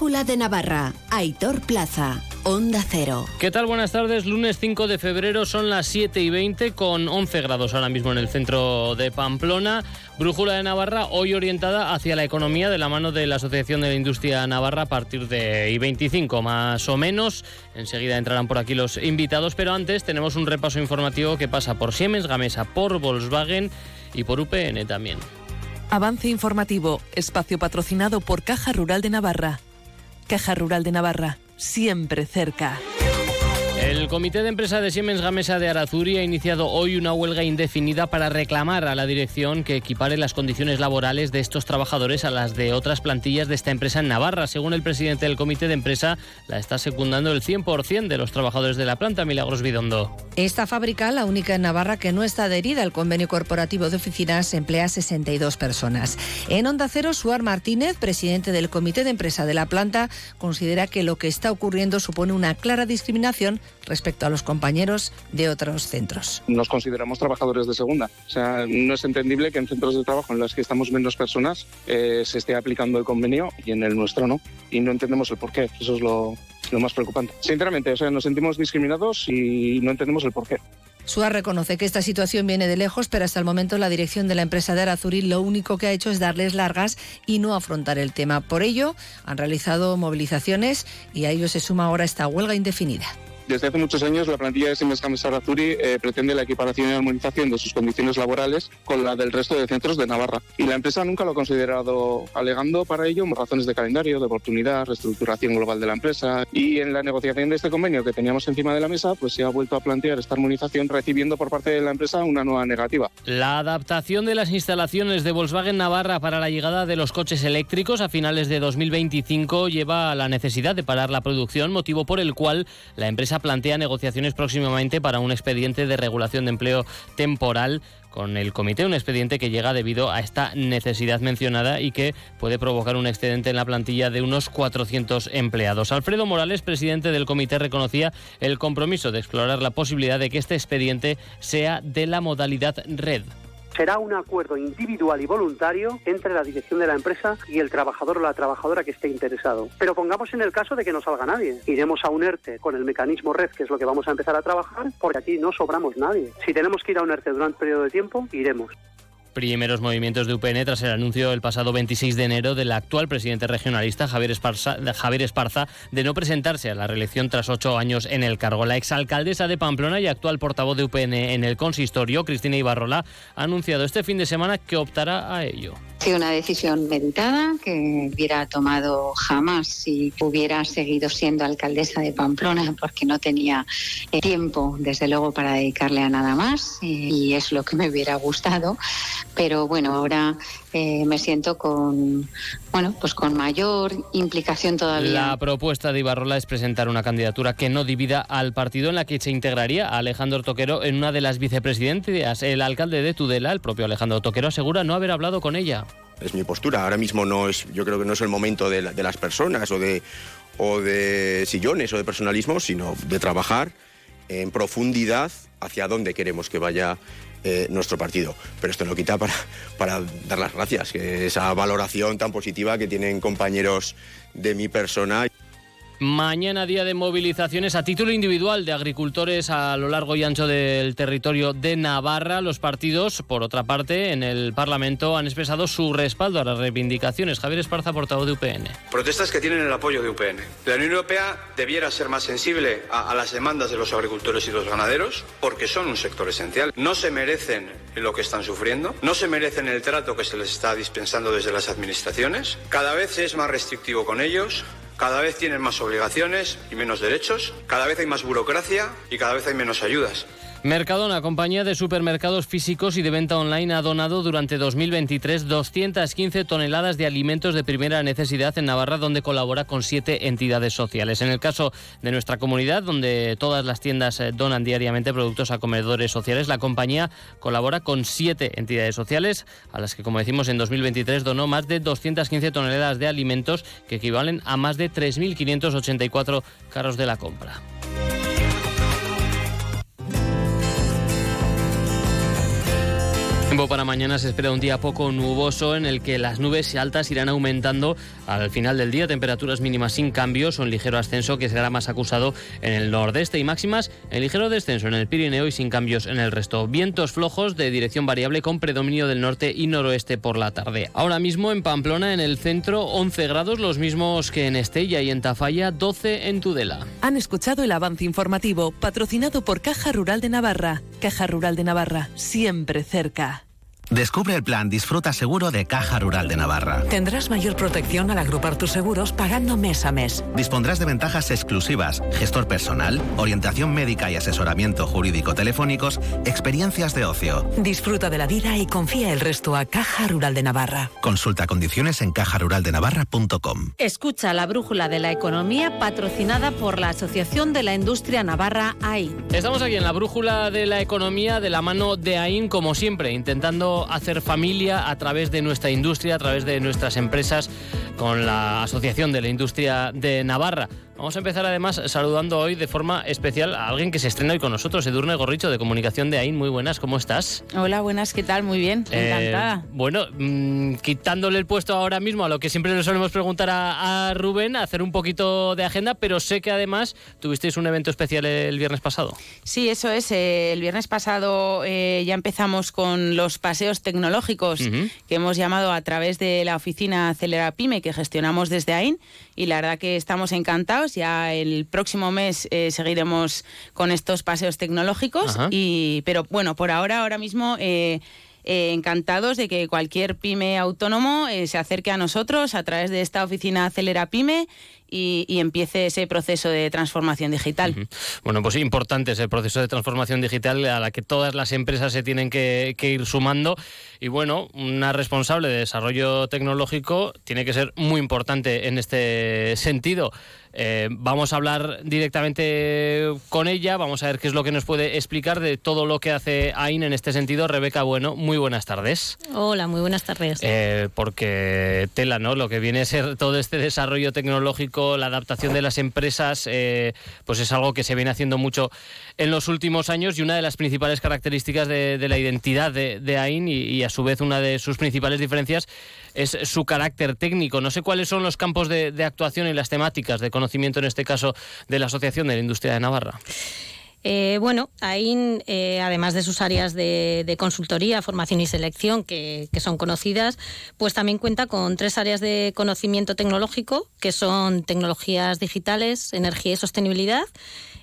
Brújula de Navarra, Aitor Plaza. Onda Cero. ¿Qué tal? Buenas tardes. Lunes 5 de febrero son las 7 y 20 con 11 grados ahora mismo en el centro de Pamplona. Brújula de Navarra hoy orientada hacia la economía de la mano de la Asociación de la Industria Navarra a partir de I25 más o menos. Enseguida entrarán por aquí los invitados, pero antes tenemos un repaso informativo que pasa por Siemens Gamesa, por Volkswagen y por UPN también. Avance informativo, espacio patrocinado por Caja Rural de Navarra. Caja Rural de Navarra, siempre cerca. El Comité de Empresa de Siemens Gamesa de Arazuri ha iniciado hoy una huelga indefinida para reclamar a la dirección que equipare las condiciones laborales de estos trabajadores a las de otras plantillas de esta empresa en Navarra. Según el presidente del Comité de Empresa, la está secundando el 100% de los trabajadores de la planta, Milagros Bidondo. Esta fábrica, la única en Navarra que no está adherida al convenio corporativo de oficinas, emplea 62 personas. En Onda Cero, Suar Martínez, presidente del Comité de Empresa de la planta, considera que lo que está ocurriendo supone una clara discriminación respecto a los compañeros de otros centros. Nos consideramos trabajadores de segunda. O sea, no es entendible que en centros de trabajo en los que estamos menos personas eh, se esté aplicando el convenio y en el nuestro no. Y no entendemos el por qué. Eso es lo, lo más preocupante. Sinceramente, o sea, nos sentimos discriminados y no entendemos el por qué. SUA reconoce que esta situación viene de lejos, pero hasta el momento la dirección de la empresa de Arazuri lo único que ha hecho es darles largas y no afrontar el tema. Por ello, han realizado movilizaciones y a ello se suma ahora esta huelga indefinida. Desde hace muchos años, la plantilla de Siemens Gamesa Arazuri eh, pretende la equiparación y armonización de sus condiciones laborales con la del resto de centros de Navarra. Y la empresa nunca lo ha considerado, alegando para ello razones de calendario, de oportunidad, reestructuración global de la empresa. Y en la negociación de este convenio que teníamos encima de la mesa, pues se ha vuelto a plantear esta armonización, recibiendo por parte de la empresa una nueva negativa. La adaptación de las instalaciones de Volkswagen Navarra para la llegada de los coches eléctricos a finales de 2025 lleva a la necesidad de parar la producción, motivo por el cual la empresa plantea negociaciones próximamente para un expediente de regulación de empleo temporal con el comité, un expediente que llega debido a esta necesidad mencionada y que puede provocar un excedente en la plantilla de unos 400 empleados. Alfredo Morales, presidente del comité, reconocía el compromiso de explorar la posibilidad de que este expediente sea de la modalidad red será un acuerdo individual y voluntario entre la dirección de la empresa y el trabajador o la trabajadora que esté interesado. Pero pongamos en el caso de que no salga nadie. Iremos a un ERTE con el mecanismo red, que es lo que vamos a empezar a trabajar, porque aquí no sobramos nadie. Si tenemos que ir a un ERTE durante un periodo de tiempo, iremos primeros movimientos de UPN tras el anuncio el pasado 26 de enero del actual presidente regionalista Javier Esparza, Javier Esparza de no presentarse a la reelección tras ocho años en el cargo. La exalcaldesa de Pamplona y actual portavoz de UPN en el consistorio, Cristina Ibarrola, ha anunciado este fin de semana que optará a ello. Sido una decisión meditada que hubiera tomado jamás si hubiera seguido siendo alcaldesa de Pamplona porque no tenía eh, tiempo, desde luego, para dedicarle a nada más y es lo que me hubiera gustado. Pero bueno, ahora eh, me siento con bueno pues con mayor implicación todavía. La propuesta de Ibarrola es presentar una candidatura que no divida al partido en la que se integraría a Alejandro Toquero en una de las vicepresidencias. El alcalde de Tudela, el propio Alejandro Toquero, asegura no haber hablado con ella. Es mi postura. Ahora mismo no es, yo creo que no es el momento de, de las personas o de o de sillones o de personalismo, sino de trabajar en profundidad hacia dónde queremos que vaya eh, nuestro partido. Pero esto no quita para, para dar las gracias, que esa valoración tan positiva que tienen compañeros de mi persona. Mañana día de movilizaciones a título individual de agricultores a lo largo y ancho del territorio de Navarra. Los partidos, por otra parte, en el Parlamento han expresado su respaldo a las reivindicaciones. Javier Esparza, portavoz de UPN. Protestas que tienen el apoyo de UPN. La Unión Europea debiera ser más sensible a, las demandas de los agricultores y los ganaderos porque son un sector esencial. No se merecen lo que están sufriendo, no se merecen el trato que se les está dispensando desde las administraciones. Cada vez es más restrictivo con ellos, cada vez tienen más obligaciones y menos derechos, cada vez hay más burocracia y cada vez hay menos ayudas. Mercadona, compañía de supermercados físicos y de venta online, ha donado durante 2023 215 toneladas de alimentos de primera necesidad en Navarra, donde colabora con siete entidades sociales. En el caso de nuestra comunidad, donde todas las tiendas eh, donan diariamente productos a comedores sociales, la compañía colabora con siete entidades sociales, a las que, como decimos, en 2023 donó más de 215 toneladas de alimentos, que equivalen a más de 3.584 carros de la compra. Tiempo para mañana se espera un día poco nuboso en el que las nubes altas irán aumentando al final del día. Temperaturas mínimas sin cambios o en ligero ascenso que será más acusado en el nordeste y máximas en ligero descenso en el Pirineo y sin cambios en el resto. Vientos flojos de dirección variable con predominio del norte y noroeste por la tarde. Ahora mismo en Pamplona, en el centro, 11 grados, los mismos que en Estella y en Tafalla, 12 en Tudela. Han escuchado el avance informativo patrocinado por Caja Rural de Navarra. Caja Rural de Navarra, siempre cerca. Descubre el plan Disfruta Seguro de Caja Rural de Navarra. Tendrás mayor protección al agrupar tus seguros pagando mes a mes. Dispondrás de ventajas exclusivas, gestor personal, orientación médica y asesoramiento jurídico telefónicos, experiencias de ocio. Disfruta de la vida y confía el resto a Caja Rural de Navarra. Consulta condiciones en cajaruraldenavarra.com. Escucha la brújula de la economía patrocinada por la Asociación de la Industria Navarra AIN. Estamos aquí en la brújula de la economía de la mano de AIN como siempre, intentando hacer familia a través de nuestra industria, a través de nuestras empresas, con la Asociación de la Industria de Navarra. Vamos a empezar además saludando hoy de forma especial a alguien que se estrena hoy con nosotros, Edurne Gorricho de Comunicación de AIN. Muy buenas, ¿cómo estás? Hola, buenas, ¿qué tal? Muy bien, Eh, encantada. bueno, mm, quitándole el puesto ahora mismo a lo que siempre le solemos preguntar a, a Rubén, hacer un poquito de agenda, pero sé que además tuvisteis un evento especial el viernes pasado. Sí, eso es. eh, el viernes pasado eh, ya empezamos con los paseos tecnológicos que hemos llamado a través de la oficina Acelera Pyme que gestionamos desde AIN y la verdad que estamos encantados. Ya el próximo mes eh, seguiremos con estos paseos tecnológicos, Ajá. y, pero bueno, por ahora, ahora mismo... eh, eh, encantados de que cualquier pyme autónomo eh, se acerque a nosotros a través de esta oficina Acelera Pyme y, y empiece ese proceso de transformación digital. Bueno, pues importante es el proceso de transformación digital a la que todas las empresas se tienen que, que ir sumando. Y bueno, una responsable de desarrollo tecnológico tiene que ser muy importante en este sentido. Eh, vamos a hablar directamente con ella, vamos a ver qué es lo que nos puede explicar de todo lo que hace AIN en este sentido. Rebeca, bueno, muy buenas tardes. Hola, muy buenas tardes. Eh, porque tela, ¿no? Lo que viene a ser todo este desarrollo tecnológico, la adaptación de las empresas, eh, pues es algo que se viene haciendo mucho en los últimos años y una de las principales características de, de la identidad de, de AIN y, y, a su vez una de sus principales diferencias es su carácter técnico. No sé cuáles son los campos de, de actuación y las temáticas de conocimiento, en este caso, de la Asociación de la Industria de Navarra. Eh, bueno, AIN, eh, además de sus áreas de, de consultoría, formación y selección, que, que, son conocidas, pues también cuenta con tres áreas de conocimiento tecnológico, que son tecnologías digitales, energía y sostenibilidad,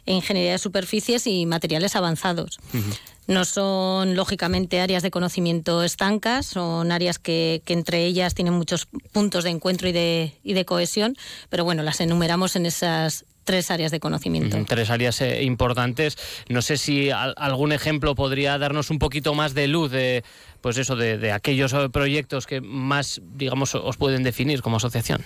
ingeniería de superficies y materiales avanzados. Uh -huh. No son, lógicamente, áreas de conocimiento estancas, son áreas que, que, entre ellas tienen muchos puntos de encuentro y de, y de cohesión, pero bueno, las enumeramos en esas tres áreas de conocimiento. Tres áreas eh, importantes. No sé si algún ejemplo podría darnos un poquito más de luz de, pues eso, de, de aquellos proyectos que más, digamos, os pueden definir como asociación.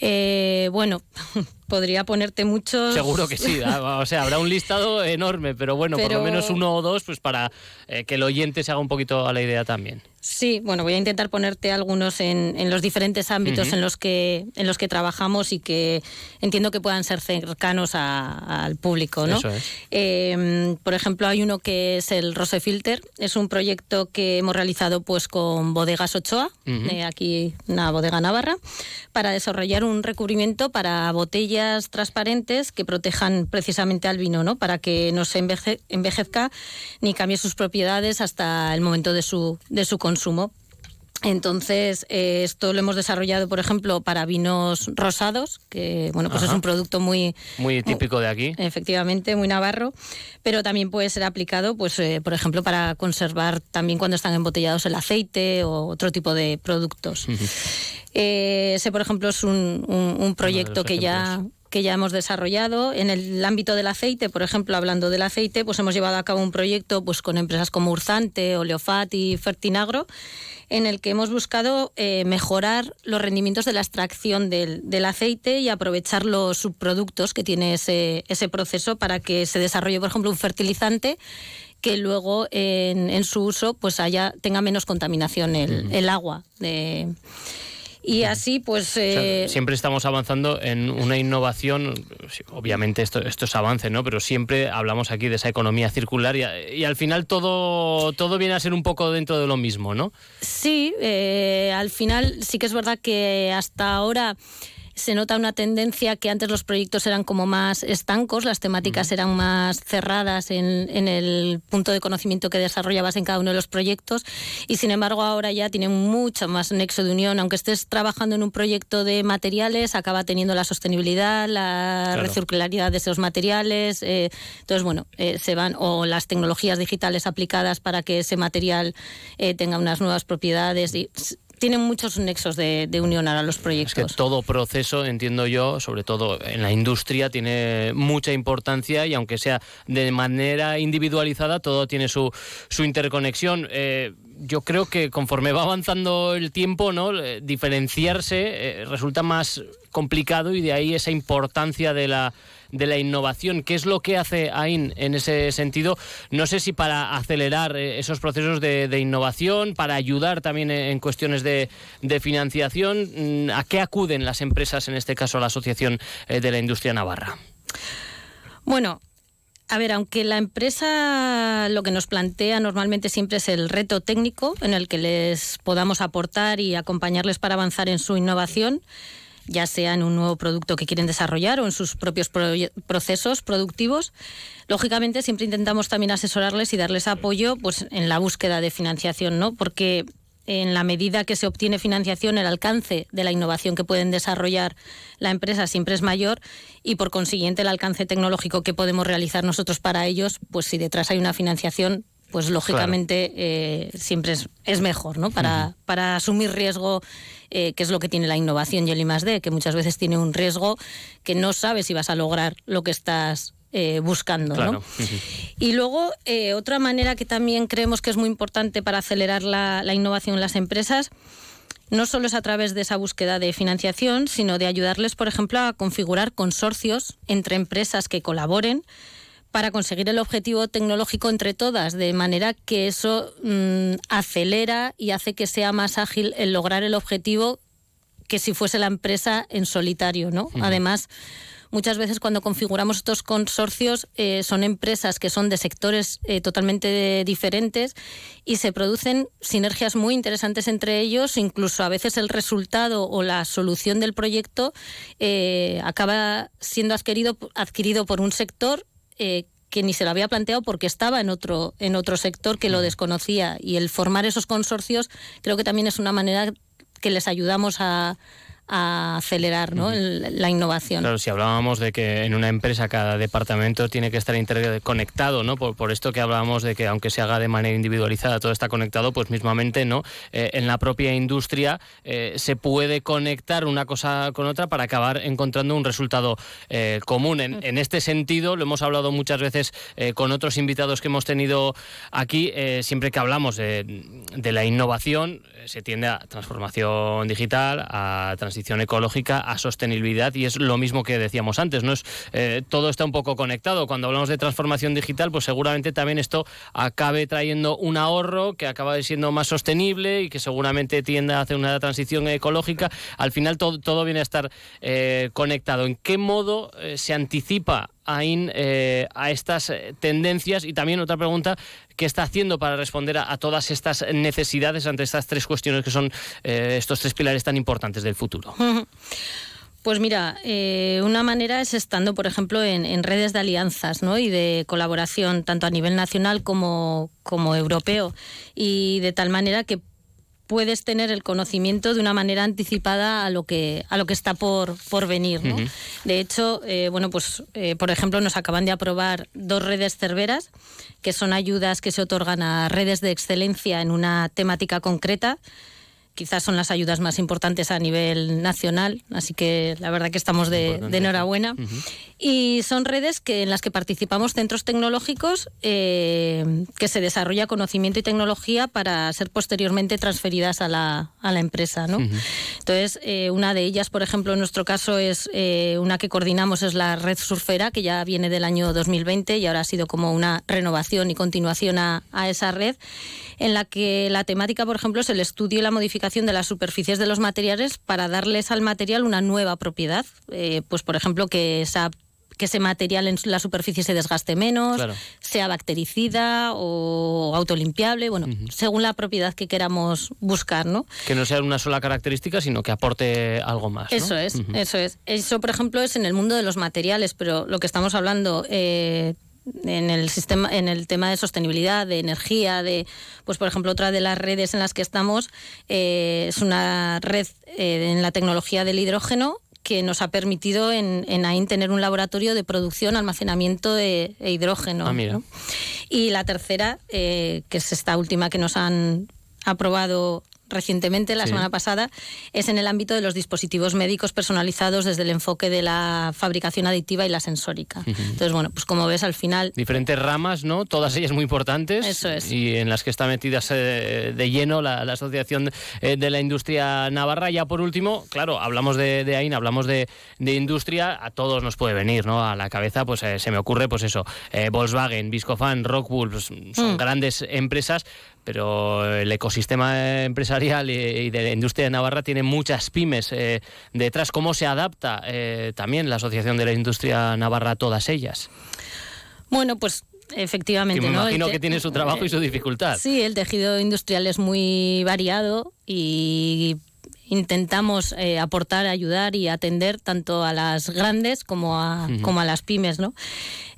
Eh, bueno, podría ponerte muchos. Seguro que sí, ah, o sea, habrá un listado enorme, pero bueno, pero... por lo menos uno o dos, pues para eh, que el oyente se haga un poquito a la idea también. Sí, bueno, voy a intentar ponerte algunos en, en los diferentes ámbitos uh -huh. en los que en los que trabajamos y que entiendo que puedan ser cercanos a, al público, ¿no? Eso es. eh, por ejemplo, hay uno que es el Rose Filter, es un proyecto que hemos realizado pues con Bodegas Ochoa, uh -huh. eh, aquí una bodega navarra, para desarrollar un recubrimiento para botellas transparentes que protejan precisamente al vino, ¿no? Para que no se enveje, envejezca ni cambie sus propiedades hasta el momento de su de su consumo. Entonces, eh, esto lo hemos desarrollado, por ejemplo, para vinos rosados, que bueno, pues Ajá. es un producto muy muy típico de aquí. Efectivamente, muy navarro, pero también puede ser aplicado, pues, eh, por ejemplo, para conservar también cuando están embotellados el aceite o otro tipo de productos. Eh, ese, por ejemplo, es un, un, un proyecto que ya que ya hemos desarrollado. En el ámbito del aceite, por ejemplo, hablando del aceite, pues hemos llevado a cabo un proyecto pues, con empresas como Urzante, Oleofat y Fertinagro, en el que hemos buscado eh, mejorar los rendimientos de la extracción del, del, aceite y aprovechar los subproductos que tiene ese, ese proceso para que se desarrolle, por ejemplo, un fertilizante que luego en, en su uso pues haya, tenga menos contaminación el, agua de Y así, pues... Eh, siempre estamos avanzando en una innovación, obviamente esto, esto es avance, ¿no? Pero siempre hablamos aquí de esa economía circular y, al final todo, todo viene a ser un poco dentro de lo mismo, ¿no? Sí, eh, al final sí que es verdad que hasta ahora se nota una tendencia que antes los proyectos eran como más estancos, las temáticas eran más cerradas en, el punto de conocimiento que desarrollabas en cada uno de los proyectos y sin embargo ahora ya tienen mucho más nexo de unión. Aunque estés trabajando en un proyecto de materiales, acaba teniendo la sostenibilidad, la recircularidad de esos materiales. Eh, entonces, bueno, eh, se van o las tecnologías digitales aplicadas para que ese material eh, tenga unas nuevas propiedades. Y, tienen muchos nexos de, unión a los proyectos. Es que todo proceso, entiendo yo, sobre todo en la industria, tiene mucha importancia y aunque sea de manera individualizada, todo tiene su, su interconexión. Eh, yo creo que conforme va avanzando el tiempo, ¿no? Eh, diferenciarse eh, resulta más complicado y de ahí esa importancia de la de la innovación. ¿Qué es lo que hace AIN en ese sentido? No sé si para acelerar eh, esos procesos de, innovación, para ayudar también en cuestiones de, financiación. Mm, ¿A qué acuden las empresas, en este caso la Asociación eh, de la Industria Navarra? Bueno, a ver, aunque la empresa lo que nos plantea normalmente siempre es el reto técnico en el que les podamos aportar y acompañarles para avanzar en su innovación, ya sea en un nuevo producto que quieren desarrollar o en sus propios procesos productivos. Lógicamente, siempre intentamos también asesorarles y darles apoyo pues, en la búsqueda de financiación, ¿no? Porque en la medida que se obtiene financiación, el alcance de la innovación que pueden desarrollar la empresa siempre es mayor y por consiguiente el alcance tecnológico que podemos realizar nosotros para ellos, pues si detrás hay una financiación, pues lógicamente eh, siempre es, mejor, ¿no? Para, para asumir riesgo, eh, que es lo que tiene la innovación y el I+.D., que muchas veces tiene un riesgo que no sabes si vas a lograr lo que estás eh, buscando. ¿no? Y luego, otra manera que también creemos que es muy importante para acelerar la, la, innovación en las empresas, no solo es a través de esa búsqueda de financiación, sino de ayudarles, por ejemplo, a configurar consorcios entre empresas que colaboren para conseguir el objetivo tecnológico entre todas, de manera que eso mm, acelera y hace que sea más ágil el lograr el objetivo que si fuese la empresa en solitario, ¿no? Además, muchas veces cuando configuramos estos consorcios eh, son empresas que son de sectores eh, totalmente diferentes y se producen sinergias muy interesantes entre ellos, incluso a veces el resultado o la solución del proyecto eh, acaba siendo adquirido, adquirido por un sector eh, que ni se lo había planteado porque estaba en otro, en otro sector que lo desconocía. Y el formar esos consorcios creo que también es una manera que les ayudamos a, a acelerar ¿no? la innovación. Claro, si hablábamos de que en una empresa cada departamento tiene que estar interconectado, ¿no? Por, por esto que hablábamos de que aunque se haga de manera individualizada todo está conectado, pues mismamente no. Eh, en la propia industria eh, se puede conectar una cosa con otra para acabar encontrando un resultado eh, común. En, en, este sentido, lo hemos hablado muchas veces con otros invitados que hemos tenido aquí, siempre que hablamos de, de la innovación, se tiende a transformación digital, a transición ecológica a sostenibilidad y es lo mismo que decíamos antes, ¿no? Es, eh, todo está un poco conectado. Cuando hablamos de transformación digital, pues seguramente también esto acabe trayendo un ahorro que acaba siendo más sostenible y que seguramente tienda a hacer una transición ecológica. Al final todo, todo viene a estar eh, conectado. ¿En qué modo eh, se anticipa AIN a estas tendencias? Y también otra pregunta, ¿qué está haciendo para responder a, todas estas necesidades ante estas tres cuestiones que son estos tres pilares tan importantes del futuro? Pues mira, eh, una manera es estando, por ejemplo, en, redes de alianzas ¿no? y de colaboración, tanto a nivel nacional como, como europeo, y de tal manera que puedes tener el conocimiento de una manera anticipada a lo que a lo que está por, por venir. ¿no? De hecho, eh, bueno, pues eh, por ejemplo nos acaban de aprobar dos redes cerveras, que son ayudas que se otorgan a redes de excelencia en una temática concreta quizás son las ayudas más importantes a nivel nacional, así que la verdad que estamos de, enhorabuena. Y son redes que, en las que participamos centros tecnológicos eh, que se desarrolla conocimiento y tecnología para ser posteriormente transferidas a la, a la empresa. ¿no? Entonces, eh, una de ellas, por ejemplo, en nuestro caso es eh, una que coordinamos, es la red surfera, que ya viene del año 2020 y ahora ha sido como una renovación y continuación a, a esa red, en la que la temática, por ejemplo, es el estudio y la modificación modificación de las superficies de los materiales para darles al material una nueva propiedad. Eh, pues, por ejemplo, que esa que ese material en la superficie se desgaste menos, sea bactericida o autolimpiable, bueno, según la propiedad que queramos buscar, ¿no? Que no sea una sola característica, sino que aporte algo más. Eso es, eso es. Eso, por ejemplo, es en el mundo de los materiales, pero lo que estamos hablando eh, en el sistema, en el tema de sostenibilidad, de energía, de, pues por ejemplo, otra de las redes en las que estamos eh, es una red eh, en la tecnología del hidrógeno que nos ha permitido en, en AIN tener un laboratorio de producción, almacenamiento de, hidrógeno. Ah, y la tercera, eh, que es esta última que nos han aprobado recientemente, la semana pasada, es en el ámbito de los dispositivos médicos personalizados desde el enfoque de la fabricación aditiva y la sensórica. Entonces, bueno, pues como ves al final... Diferentes ramas, ¿no? Todas ellas muy importantes. Eso es. Y en las que está metida eh, de lleno la, Asociación eh, de la Industria Navarra. Ya por último, claro, hablamos de, de AIN, hablamos de, industria, a todos nos puede venir, ¿no? A la cabeza, pues eh, se me ocurre, pues eso, Volkswagen, Viscofan, Rockwool, pues, son mm. grandes empresas, pero el ecosistema empresarial y, de la industria de Navarra tiene muchas pymes eh, detrás. ¿Cómo se adapta eh, también la Asociación de la Industria Navarra a todas ellas? Bueno, pues efectivamente. me imagino que tiene su trabajo y su dificultad. Sí, el tejido industrial es muy variado y intentamos eh, aportar, ayudar y atender tanto a las grandes como a, como a las pymes, ¿no?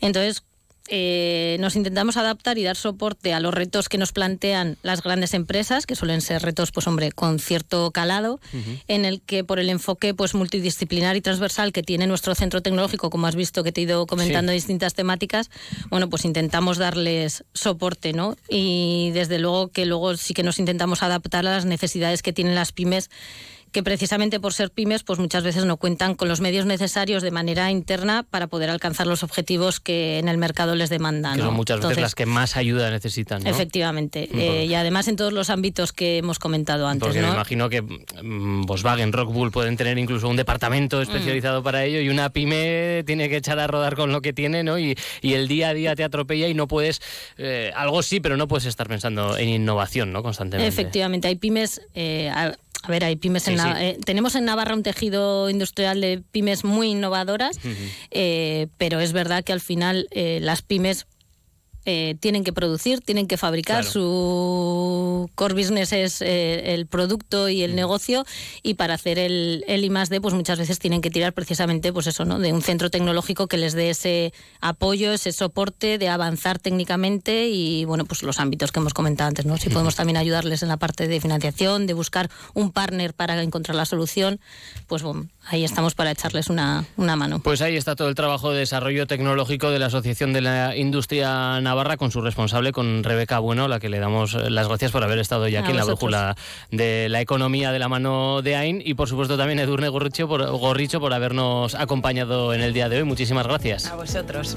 Entonces, eh, nos intentamos adaptar y dar soporte a los retos que nos plantean las grandes empresas, que suelen ser retos, pues hombre, con cierto calado, en el que por el enfoque pues multidisciplinar y transversal que tiene nuestro centro tecnológico, como has visto que te he ido comentando distintas temáticas, bueno, pues intentamos darles soporte, ¿no? Y desde luego que luego sí que nos intentamos adaptar a las necesidades que tienen las pymes que precisamente por ser pymes, pues muchas veces no cuentan con los medios necesarios de manera interna para poder alcanzar los objetivos que en el mercado les demandan. Que son muchas veces las que más ayuda necesitan. Efectivamente. Eh, y además en todos los ámbitos que hemos comentado antes. Porque me imagino que mm, Volkswagen, Rockbull pueden tener incluso un departamento mm. especializado para ello y una pyme tiene que echar a rodar con lo que tiene, ¿no? Y, el día a día te atropella y no puedes, eh, algo sí, pero no puedes estar pensando en innovación, ¿no? Constantemente. Efectivamente, hay pymes. Eh, a ver, hay pymes en eh, tenemos en Navarra un tejido industrial de pymes muy innovadoras, eh, pero es verdad que al final eh, las pymes eh, tienen que producir, tienen que fabricar, su core business es eh, el producto y el negocio y para hacer el, el I D pues muchas veces tienen que tirar precisamente pues eso, ¿no? de un centro tecnológico que les dé ese apoyo, ese soporte de avanzar técnicamente y bueno, pues los ámbitos que hemos comentado antes, ¿no? Si podemos también ayudarles en la parte de financiación, de buscar un partner para encontrar la solución, pues bueno, ahí estamos para echarles una, una mano. Pues ahí está todo el trabajo de desarrollo tecnológico de la Asociación de la Industria Navarra con su responsable, con Rebeca Bueno, la que le damos las gracias por haber estado ya aquí en la brújula de la economía de la mano de AIN y por supuesto también Edurne Gorricho por, Gorricho por habernos acompañado en el día de hoy. Muchísimas gracias. A vosotros.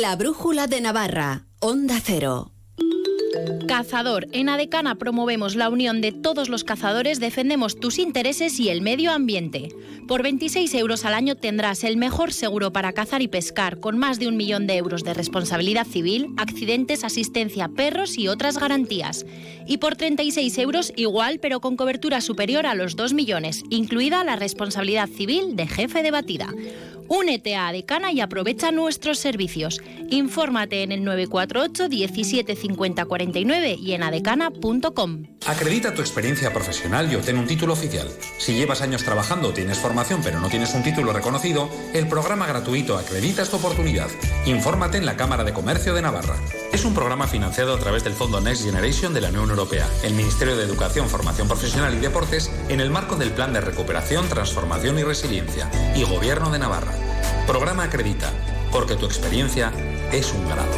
La Brújula de Navarra, Onda Cero. Cazador. En Adecana promovemos la unión de todos los cazadores, defendemos tus intereses y el medio ambiente. Por 26 euros al año tendrás el mejor seguro para cazar y pescar, con más de un millón de euros de responsabilidad civil, accidentes, asistencia, perros y otras garantías. Y por 36 euros igual, pero con cobertura superior a los 2 millones, incluida la responsabilidad civil de jefe de batida. Únete a Adecana y aprovecha nuestros servicios. Infórmate en el 948 17 50 49 y en adecana.com. Acredita tu experiencia profesional y obtén un título oficial. Si llevas años trabajando tienes formación pero no tienes un título reconocido, el programa gratuito Acredita tu oportunidad. Infórmate en la Cámara de Comercio de Navarra. Es un programa financiado a través del Fondo Next Generation de la Unión Europea, el Ministerio de Educación, Formación Profesional y Deportes, en el marco del Plan de Recuperación, Transformación y Resiliencia y Gobierno de Navarra. Programa Acredita, porque tu experiencia es un grado.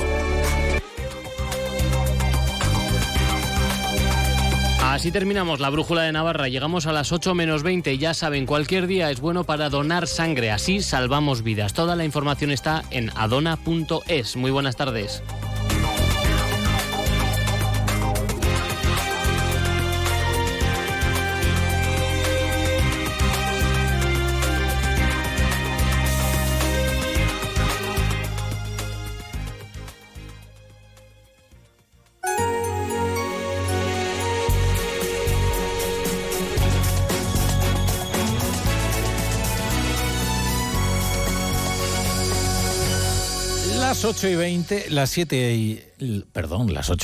Así terminamos la brújula de Navarra. Llegamos a las 8 menos 20. Ya saben, cualquier día es bueno para donar sangre. Así salvamos vidas. Toda la información está en adona.es. Muy buenas tardes. 8 y 20, las 7 y... Perdón, las 8